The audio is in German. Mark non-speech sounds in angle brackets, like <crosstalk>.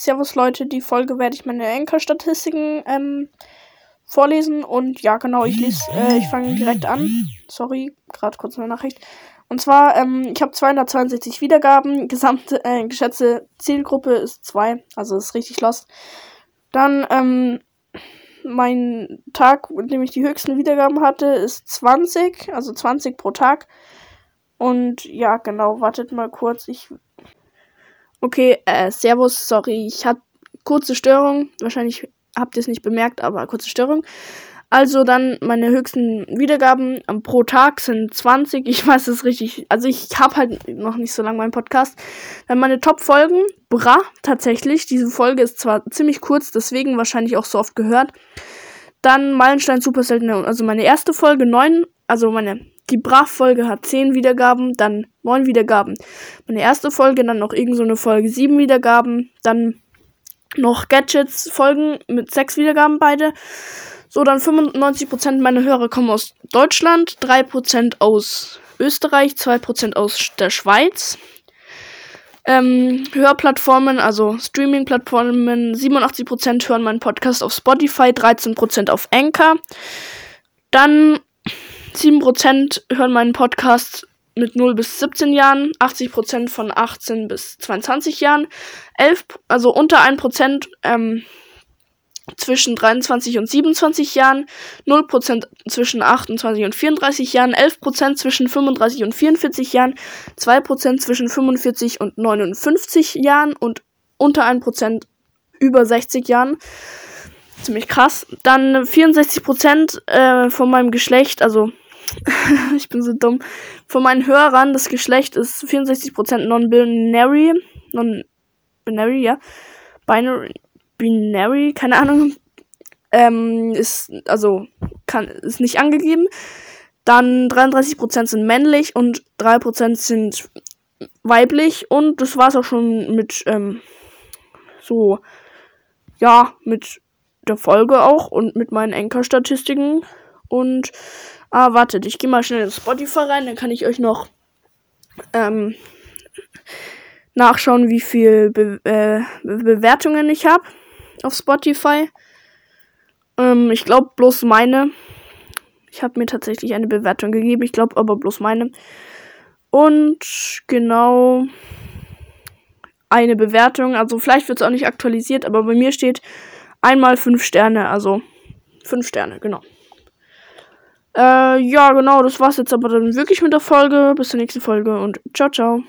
Servus Leute, die Folge werde ich meine Anchor-Statistiken ähm, vorlesen. Und ja, genau, ich lese, äh, ich fange direkt an. Sorry, gerade kurz eine Nachricht. Und zwar, ähm, ich habe 262 Wiedergaben. Gesamte, äh, geschätzte Zielgruppe ist 2. Also ist richtig lost. Dann, ähm, mein Tag, in dem ich die höchsten Wiedergaben hatte, ist 20. Also 20 pro Tag. Und ja, genau, wartet mal kurz. Ich. Okay, äh, Servus, sorry, ich hatte kurze Störung. Wahrscheinlich habt ihr es nicht bemerkt, aber kurze Störung. Also dann meine höchsten Wiedergaben pro Tag sind 20. Ich weiß es richtig. Also ich habe halt noch nicht so lange meinen Podcast. Dann meine Top-Folgen. Bra, tatsächlich. Diese Folge ist zwar ziemlich kurz, deswegen wahrscheinlich auch so oft gehört. Dann Meilenstein Super Seltener. Also meine erste Folge 9. Also meine die Bra-Folge hat 10 Wiedergaben, dann 9 Wiedergaben. Meine erste Folge, dann noch irgend so Folge 7 Wiedergaben, dann noch Gadgets-Folgen mit 6 Wiedergaben beide. So, dann 95% meiner Hörer kommen aus Deutschland, 3% aus Österreich, 2% aus der Schweiz. Ähm, Hörplattformen, also Streaming-Plattformen, 87% hören meinen Podcast auf Spotify, 13% auf Anchor. Dann 7% hören meinen Podcast mit 0 bis 17 Jahren, 80% von 18 bis 22 Jahren, 11, also unter 1% ähm, zwischen 23 und 27 Jahren, 0% zwischen 28 und 34 Jahren, 11% zwischen 35 und 44 Jahren, 2% zwischen 45 und 59 Jahren und unter 1% über 60 Jahren. Ziemlich krass. Dann 64% äh, von meinem Geschlecht, also <laughs> ich bin so dumm. Von meinen Hörern, das Geschlecht ist 64% non-binary. Non-binary, ja. Binary, binary, keine Ahnung. Ähm, ist, also, kann, ist nicht angegeben. Dann 33% sind männlich und 3% sind weiblich. Und das war's auch schon mit, ähm, so, ja, mit der Folge auch und mit meinen Anchor-Statistiken. Und Ah, wartet, ich gehe mal schnell in Spotify rein, dann kann ich euch noch ähm, nachschauen, wie viel Be äh, Bewertungen ich habe auf Spotify. Ähm, ich glaube bloß meine. Ich habe mir tatsächlich eine Bewertung gegeben, ich glaube aber bloß meine. Und genau eine Bewertung. Also vielleicht wird es auch nicht aktualisiert, aber bei mir steht einmal fünf Sterne, also fünf Sterne, genau. Äh, ja, genau, das war's jetzt aber dann wirklich mit der Folge. Bis zur nächsten Folge und ciao, ciao.